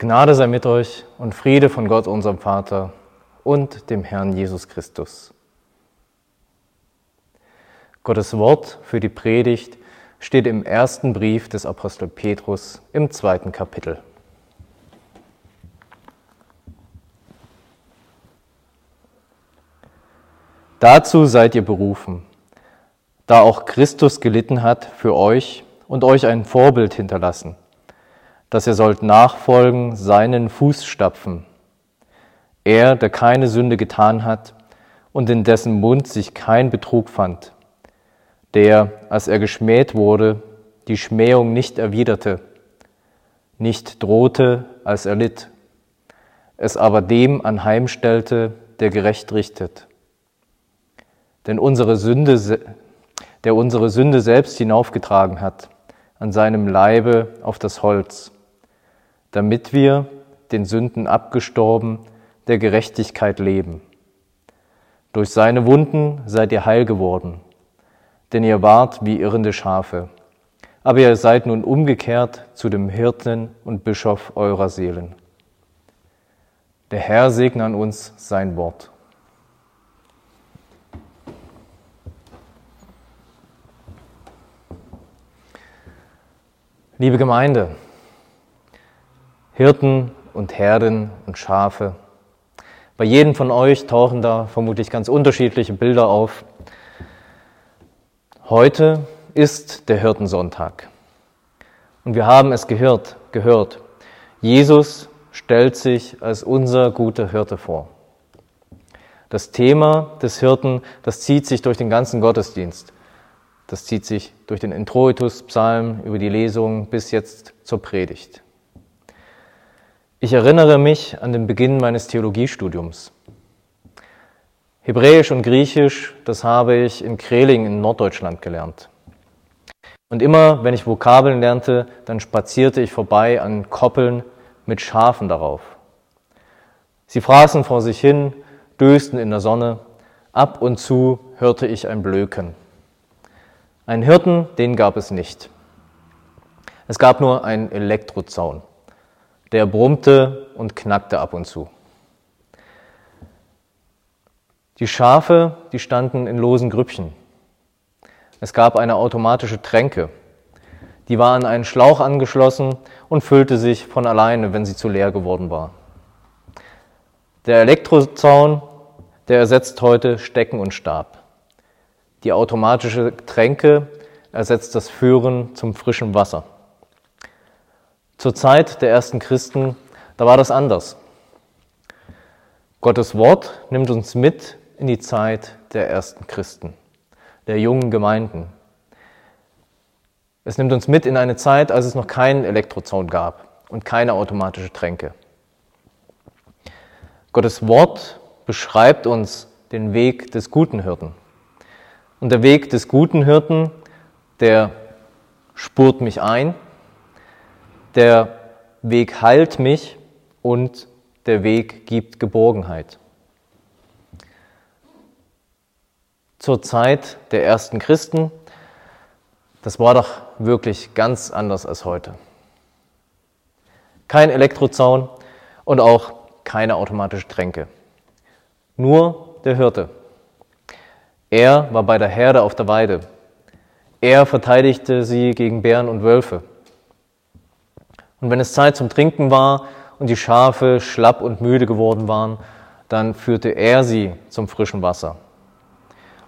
Gnade sei mit euch und Friede von Gott, unserem Vater und dem Herrn Jesus Christus. Gottes Wort für die Predigt steht im ersten Brief des Apostel Petrus im zweiten Kapitel. Dazu seid ihr berufen, da auch Christus gelitten hat für euch und euch ein Vorbild hinterlassen – dass ihr sollt nachfolgen seinen Fußstapfen. Er, der keine Sünde getan hat und in dessen Mund sich kein Betrug fand, der, als er geschmäht wurde, die Schmähung nicht erwiderte, nicht drohte, als er litt, es aber dem anheimstellte, der gerecht richtet. Denn unsere Sünde, der unsere Sünde selbst hinaufgetragen hat, an seinem Leibe auf das Holz, damit wir, den Sünden abgestorben, der Gerechtigkeit leben. Durch seine Wunden seid ihr heil geworden, denn ihr wart wie irrende Schafe. Aber ihr seid nun umgekehrt zu dem Hirten und Bischof eurer Seelen. Der Herr segne an uns sein Wort. Liebe Gemeinde, Hirten und Herden und Schafe. Bei jedem von euch tauchen da vermutlich ganz unterschiedliche Bilder auf. Heute ist der Hirtensonntag. Und wir haben es gehört, gehört. Jesus stellt sich als unser guter Hirte vor. Das Thema des Hirten, das zieht sich durch den ganzen Gottesdienst. Das zieht sich durch den Introitus, Psalm, über die Lesung bis jetzt zur Predigt. Ich erinnere mich an den Beginn meines Theologiestudiums. Hebräisch und Griechisch, das habe ich in Kreling in Norddeutschland gelernt. Und immer, wenn ich Vokabeln lernte, dann spazierte ich vorbei an Koppeln mit Schafen darauf. Sie fraßen vor sich hin, dösten in der Sonne. Ab und zu hörte ich ein Blöken. Einen Hirten, den gab es nicht. Es gab nur einen Elektrozaun. Der brummte und knackte ab und zu. Die Schafe, die standen in losen Grüppchen. Es gab eine automatische Tränke. Die war an einen Schlauch angeschlossen und füllte sich von alleine, wenn sie zu leer geworden war. Der Elektrozaun, der ersetzt heute Stecken und Stab. Die automatische Tränke ersetzt das Führen zum frischen Wasser. Zur Zeit der ersten Christen, da war das anders. Gottes Wort nimmt uns mit in die Zeit der ersten Christen, der jungen Gemeinden. Es nimmt uns mit in eine Zeit, als es noch keinen Elektrozaun gab und keine automatische Tränke. Gottes Wort beschreibt uns den Weg des guten Hirten. Und der Weg des guten Hirten, der spurt mich ein, der Weg heilt mich und der Weg gibt Geborgenheit. Zur Zeit der ersten Christen, das war doch wirklich ganz anders als heute. Kein Elektrozaun und auch keine automatische Tränke. Nur der Hirte. Er war bei der Herde auf der Weide. Er verteidigte sie gegen Bären und Wölfe. Und wenn es Zeit zum Trinken war und die Schafe schlapp und müde geworden waren, dann führte er sie zum frischen Wasser.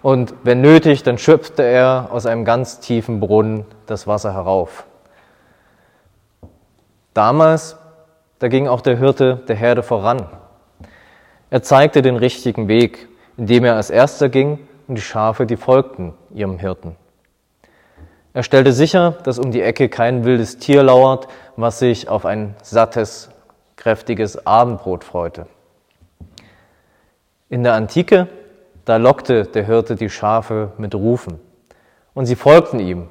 Und wenn nötig, dann schöpfte er aus einem ganz tiefen Brunnen das Wasser herauf. Damals, da ging auch der Hirte der Herde voran. Er zeigte den richtigen Weg, indem er als erster ging und die Schafe, die folgten ihrem Hirten. Er stellte sicher, dass um die Ecke kein wildes Tier lauert, was sich auf ein sattes, kräftiges Abendbrot freute. In der Antike, da lockte der Hirte die Schafe mit Rufen und sie folgten ihm,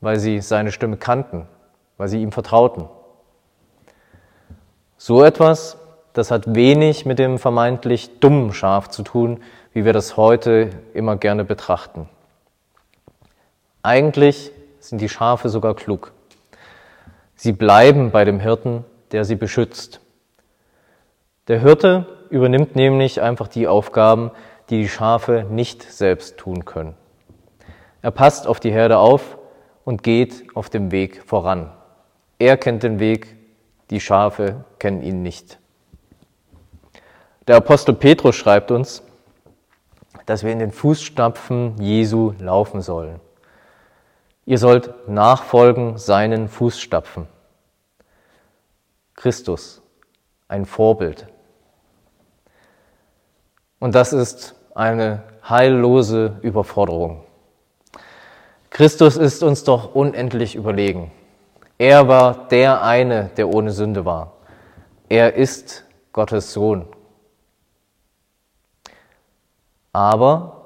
weil sie seine Stimme kannten, weil sie ihm vertrauten. So etwas, das hat wenig mit dem vermeintlich dummen Schaf zu tun, wie wir das heute immer gerne betrachten. Eigentlich sind die Schafe sogar klug. Sie bleiben bei dem Hirten, der sie beschützt. Der Hirte übernimmt nämlich einfach die Aufgaben, die die Schafe nicht selbst tun können. Er passt auf die Herde auf und geht auf dem Weg voran. Er kennt den Weg, die Schafe kennen ihn nicht. Der Apostel Petrus schreibt uns, dass wir in den Fußstapfen Jesu laufen sollen. Ihr sollt nachfolgen seinen Fußstapfen. Christus, ein Vorbild. Und das ist eine heillose Überforderung. Christus ist uns doch unendlich überlegen. Er war der eine, der ohne Sünde war. Er ist Gottes Sohn. Aber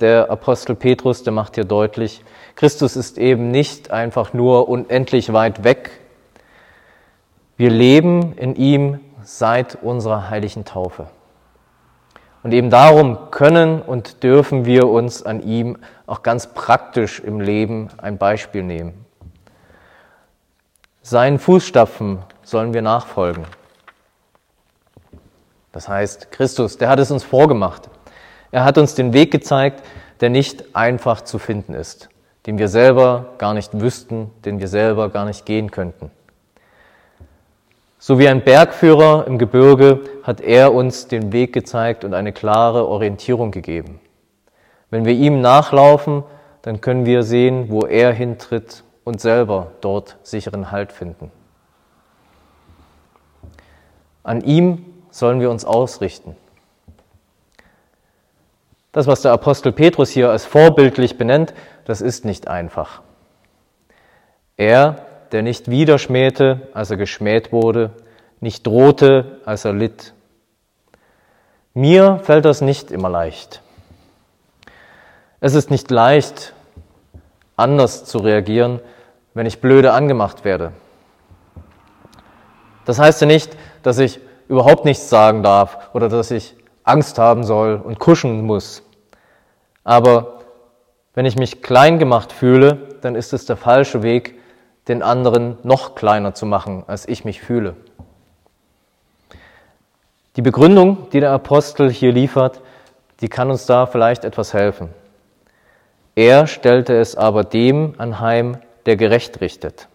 der Apostel Petrus, der macht hier deutlich, Christus ist eben nicht einfach nur unendlich weit weg. Wir leben in ihm seit unserer heiligen Taufe. Und eben darum können und dürfen wir uns an ihm auch ganz praktisch im Leben ein Beispiel nehmen. Seinen Fußstapfen sollen wir nachfolgen. Das heißt, Christus, der hat es uns vorgemacht. Er hat uns den Weg gezeigt, der nicht einfach zu finden ist, den wir selber gar nicht wüssten, den wir selber gar nicht gehen könnten. So wie ein Bergführer im Gebirge hat er uns den Weg gezeigt und eine klare Orientierung gegeben. Wenn wir ihm nachlaufen, dann können wir sehen, wo er hintritt und selber dort sicheren Halt finden. An ihm sollen wir uns ausrichten. Das, was der Apostel Petrus hier als vorbildlich benennt, das ist nicht einfach. Er der nicht wieder schmähte, als er geschmäht wurde, nicht drohte, als er litt. Mir fällt das nicht immer leicht. Es ist nicht leicht, anders zu reagieren, wenn ich blöde angemacht werde. Das heißt ja nicht, dass ich überhaupt nichts sagen darf oder dass ich Angst haben soll und kuschen muss. Aber wenn ich mich klein gemacht fühle, dann ist es der falsche Weg, den anderen noch kleiner zu machen, als ich mich fühle. Die Begründung, die der Apostel hier liefert, die kann uns da vielleicht etwas helfen. Er stellte es aber dem anheim, der gerecht richtet.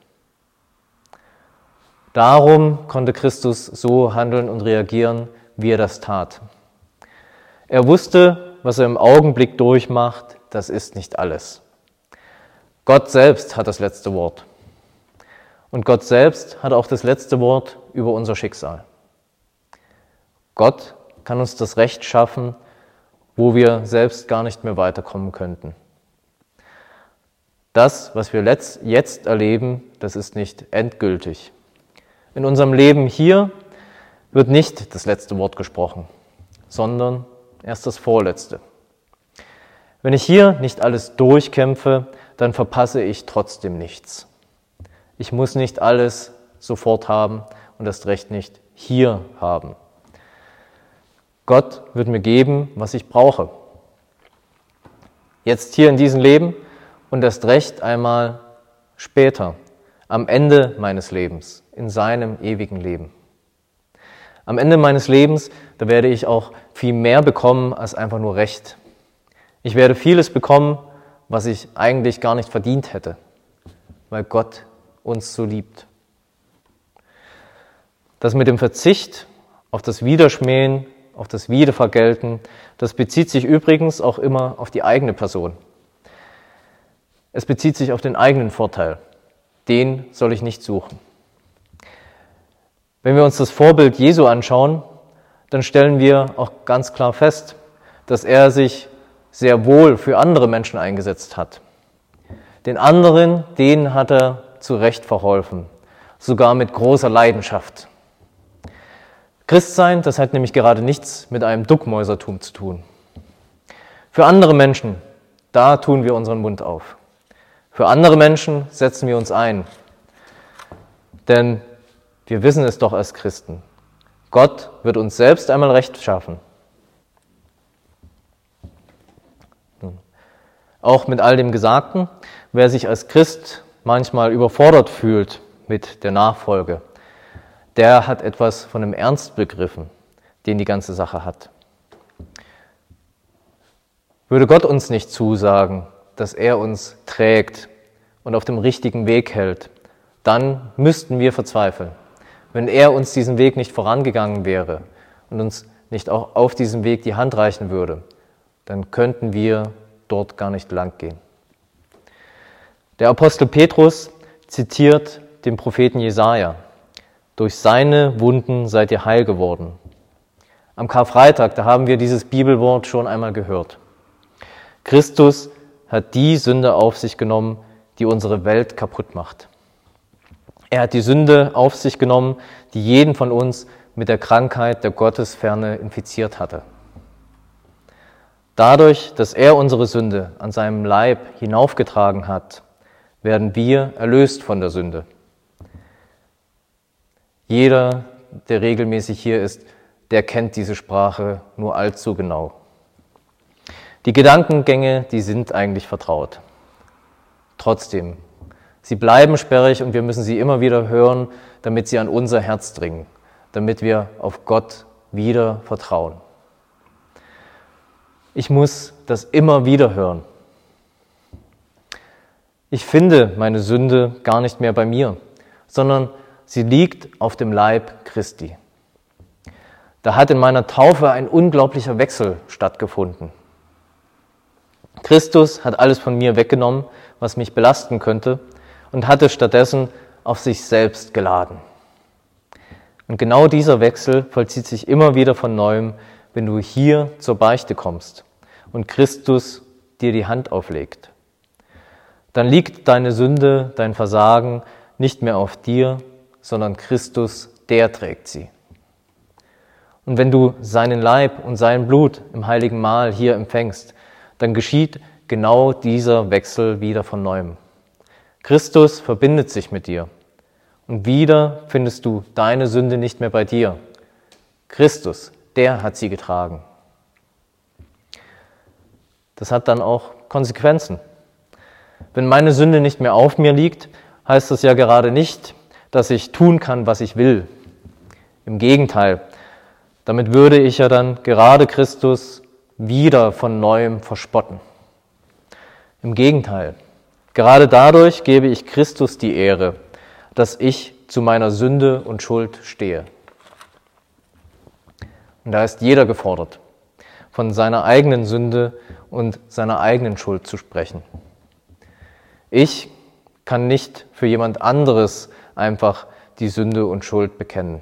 Darum konnte Christus so handeln und reagieren, wie er das tat. Er wusste, was er im Augenblick durchmacht, das ist nicht alles. Gott selbst hat das letzte Wort. Und Gott selbst hat auch das letzte Wort über unser Schicksal. Gott kann uns das Recht schaffen, wo wir selbst gar nicht mehr weiterkommen könnten. Das, was wir jetzt erleben, das ist nicht endgültig. In unserem Leben hier wird nicht das letzte Wort gesprochen, sondern erst das vorletzte. Wenn ich hier nicht alles durchkämpfe, dann verpasse ich trotzdem nichts. Ich muss nicht alles sofort haben und das Recht nicht hier haben. Gott wird mir geben, was ich brauche. Jetzt hier in diesem Leben und das Recht einmal später, am Ende meines Lebens, in seinem ewigen Leben. Am Ende meines Lebens, da werde ich auch viel mehr bekommen als einfach nur Recht. Ich werde vieles bekommen, was ich eigentlich gar nicht verdient hätte, weil Gott uns so liebt. Das mit dem Verzicht auf das Widerschmähen, auf das Wiedervergelten, das bezieht sich übrigens auch immer auf die eigene Person. Es bezieht sich auf den eigenen Vorteil. Den soll ich nicht suchen. Wenn wir uns das Vorbild Jesu anschauen, dann stellen wir auch ganz klar fest, dass er sich sehr wohl für andere Menschen eingesetzt hat. Den anderen, denen hat er zurecht verholfen, sogar mit großer Leidenschaft. Christsein, das hat nämlich gerade nichts mit einem Duckmäusertum zu tun. Für andere Menschen, da tun wir unseren Mund auf. Für andere Menschen setzen wir uns ein. Denn wir wissen es doch als Christen. Gott wird uns selbst einmal Recht schaffen. Auch mit all dem Gesagten, wer sich als Christ manchmal überfordert fühlt mit der Nachfolge, der hat etwas von dem Ernst begriffen, den die ganze Sache hat. Würde Gott uns nicht zusagen, dass er uns trägt und auf dem richtigen Weg hält, dann müssten wir verzweifeln. Wenn er uns diesen Weg nicht vorangegangen wäre und uns nicht auch auf diesem Weg die Hand reichen würde, dann könnten wir dort gar nicht lang gehen. Der Apostel Petrus zitiert den Propheten Jesaja. Durch seine Wunden seid ihr heil geworden. Am Karfreitag, da haben wir dieses Bibelwort schon einmal gehört. Christus hat die Sünde auf sich genommen, die unsere Welt kaputt macht. Er hat die Sünde auf sich genommen, die jeden von uns mit der Krankheit der Gottesferne infiziert hatte. Dadurch, dass er unsere Sünde an seinem Leib hinaufgetragen hat, werden wir erlöst von der Sünde. Jeder, der regelmäßig hier ist, der kennt diese Sprache nur allzu genau. Die Gedankengänge, die sind eigentlich vertraut. Trotzdem Sie bleiben sperrig und wir müssen sie immer wieder hören, damit sie an unser Herz dringen, damit wir auf Gott wieder vertrauen. Ich muss das immer wieder hören. Ich finde meine Sünde gar nicht mehr bei mir, sondern sie liegt auf dem Leib Christi. Da hat in meiner Taufe ein unglaublicher Wechsel stattgefunden. Christus hat alles von mir weggenommen, was mich belasten könnte, und hatte stattdessen auf sich selbst geladen. Und genau dieser Wechsel vollzieht sich immer wieder von neuem, wenn du hier zur Beichte kommst und Christus dir die Hand auflegt. Dann liegt deine Sünde, dein Versagen nicht mehr auf dir, sondern Christus, der trägt sie. Und wenn du seinen Leib und sein Blut im heiligen Mahl hier empfängst, dann geschieht genau dieser Wechsel wieder von neuem. Christus verbindet sich mit dir. Und wieder findest du deine Sünde nicht mehr bei dir. Christus, der hat sie getragen. Das hat dann auch Konsequenzen. Wenn meine Sünde nicht mehr auf mir liegt, heißt das ja gerade nicht, dass ich tun kann, was ich will. Im Gegenteil, damit würde ich ja dann gerade Christus wieder von neuem verspotten. Im Gegenteil, Gerade dadurch gebe ich Christus die Ehre, dass ich zu meiner Sünde und Schuld stehe. Und da ist jeder gefordert, von seiner eigenen Sünde und seiner eigenen Schuld zu sprechen. Ich kann nicht für jemand anderes einfach die Sünde und Schuld bekennen.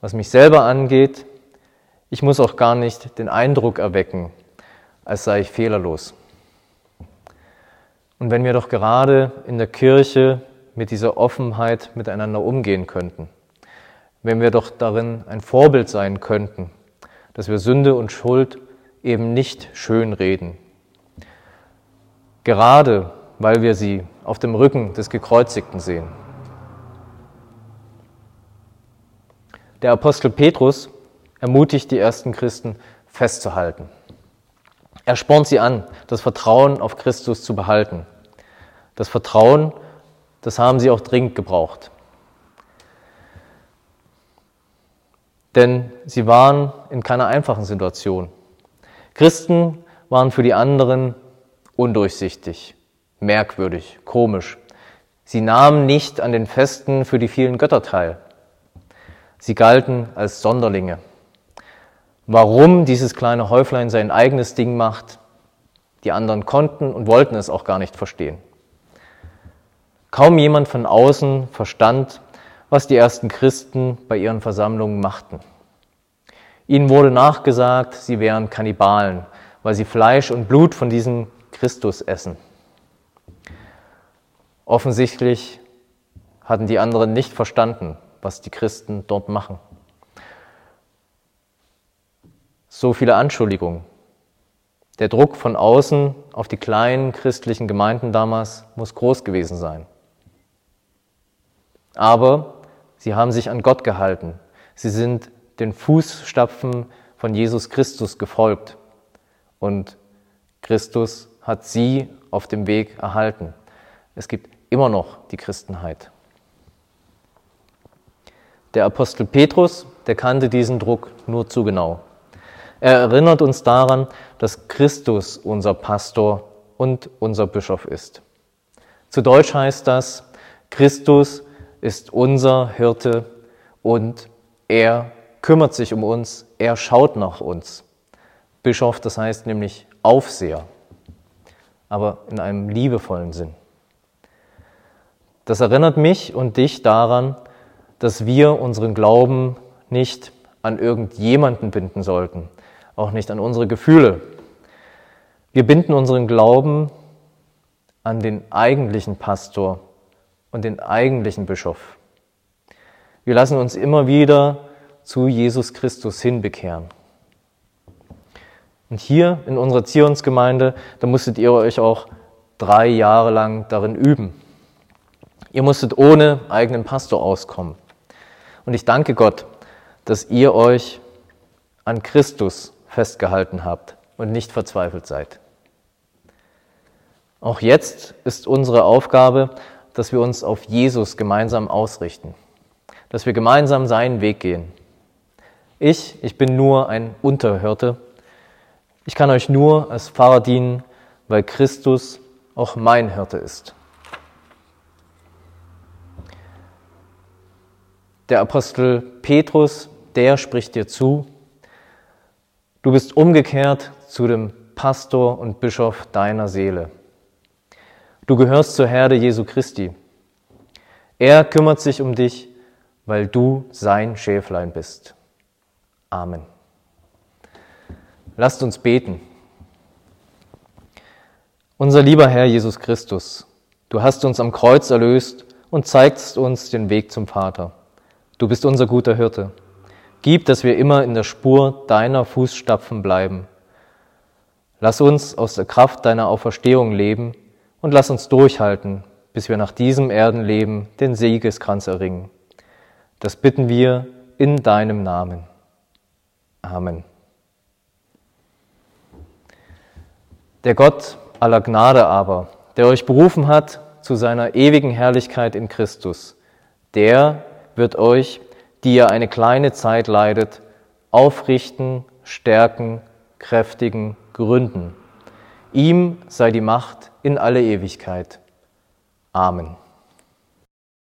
Was mich selber angeht, ich muss auch gar nicht den Eindruck erwecken, als sei ich fehlerlos. Und wenn wir doch gerade in der Kirche mit dieser Offenheit miteinander umgehen könnten, wenn wir doch darin ein Vorbild sein könnten, dass wir Sünde und Schuld eben nicht schön reden. Gerade weil wir sie auf dem Rücken des Gekreuzigten sehen. Der Apostel Petrus ermutigt die ersten Christen festzuhalten. Er spornt sie an, das Vertrauen auf Christus zu behalten. Das Vertrauen, das haben sie auch dringend gebraucht. Denn sie waren in keiner einfachen Situation. Christen waren für die anderen undurchsichtig, merkwürdig, komisch. Sie nahmen nicht an den Festen für die vielen Götter teil. Sie galten als Sonderlinge. Warum dieses kleine Häuflein sein eigenes Ding macht, die anderen konnten und wollten es auch gar nicht verstehen. Kaum jemand von außen verstand, was die ersten Christen bei ihren Versammlungen machten. Ihnen wurde nachgesagt, sie wären Kannibalen, weil sie Fleisch und Blut von diesem Christus essen. Offensichtlich hatten die anderen nicht verstanden, was die Christen dort machen. So viele Anschuldigungen. Der Druck von außen auf die kleinen christlichen Gemeinden damals muss groß gewesen sein. Aber sie haben sich an Gott gehalten. Sie sind den Fußstapfen von Jesus Christus gefolgt. Und Christus hat sie auf dem Weg erhalten. Es gibt immer noch die Christenheit. Der Apostel Petrus, der kannte diesen Druck nur zu genau. Er erinnert uns daran, dass Christus unser Pastor und unser Bischof ist. Zu Deutsch heißt das, Christus ist unser Hirte und er kümmert sich um uns, er schaut nach uns. Bischof, das heißt nämlich Aufseher, aber in einem liebevollen Sinn. Das erinnert mich und dich daran, dass wir unseren Glauben nicht an irgendjemanden binden sollten, auch nicht an unsere Gefühle. Wir binden unseren Glauben an den eigentlichen Pastor und den eigentlichen Bischof. Wir lassen uns immer wieder zu Jesus Christus hinbekehren. Und hier in unserer Zionsgemeinde, da musstet ihr euch auch drei Jahre lang darin üben. Ihr musstet ohne eigenen Pastor auskommen. Und ich danke Gott, dass ihr euch an Christus festgehalten habt und nicht verzweifelt seid. Auch jetzt ist unsere Aufgabe, dass wir uns auf Jesus gemeinsam ausrichten, dass wir gemeinsam seinen Weg gehen. Ich, ich bin nur ein Unterhirte. Ich kann euch nur als Pfarrer dienen, weil Christus auch mein Hirte ist. Der Apostel Petrus, der spricht dir zu, du bist umgekehrt zu dem Pastor und Bischof deiner Seele. Du gehörst zur Herde Jesu Christi. Er kümmert sich um dich, weil du sein Schäflein bist. Amen. Lasst uns beten. Unser lieber Herr Jesus Christus, du hast uns am Kreuz erlöst und zeigst uns den Weg zum Vater. Du bist unser guter Hirte. Gib, dass wir immer in der Spur deiner Fußstapfen bleiben. Lass uns aus der Kraft deiner Auferstehung leben und lass uns durchhalten, bis wir nach diesem Erdenleben den Siegeskranz erringen. Das bitten wir in deinem Namen. Amen. Der Gott aller Gnade aber, der euch berufen hat zu seiner ewigen Herrlichkeit in Christus, der wird euch, die ihr eine kleine Zeit leidet, aufrichten, stärken, kräftigen, gründen. Ihm sei die Macht in alle Ewigkeit. Amen.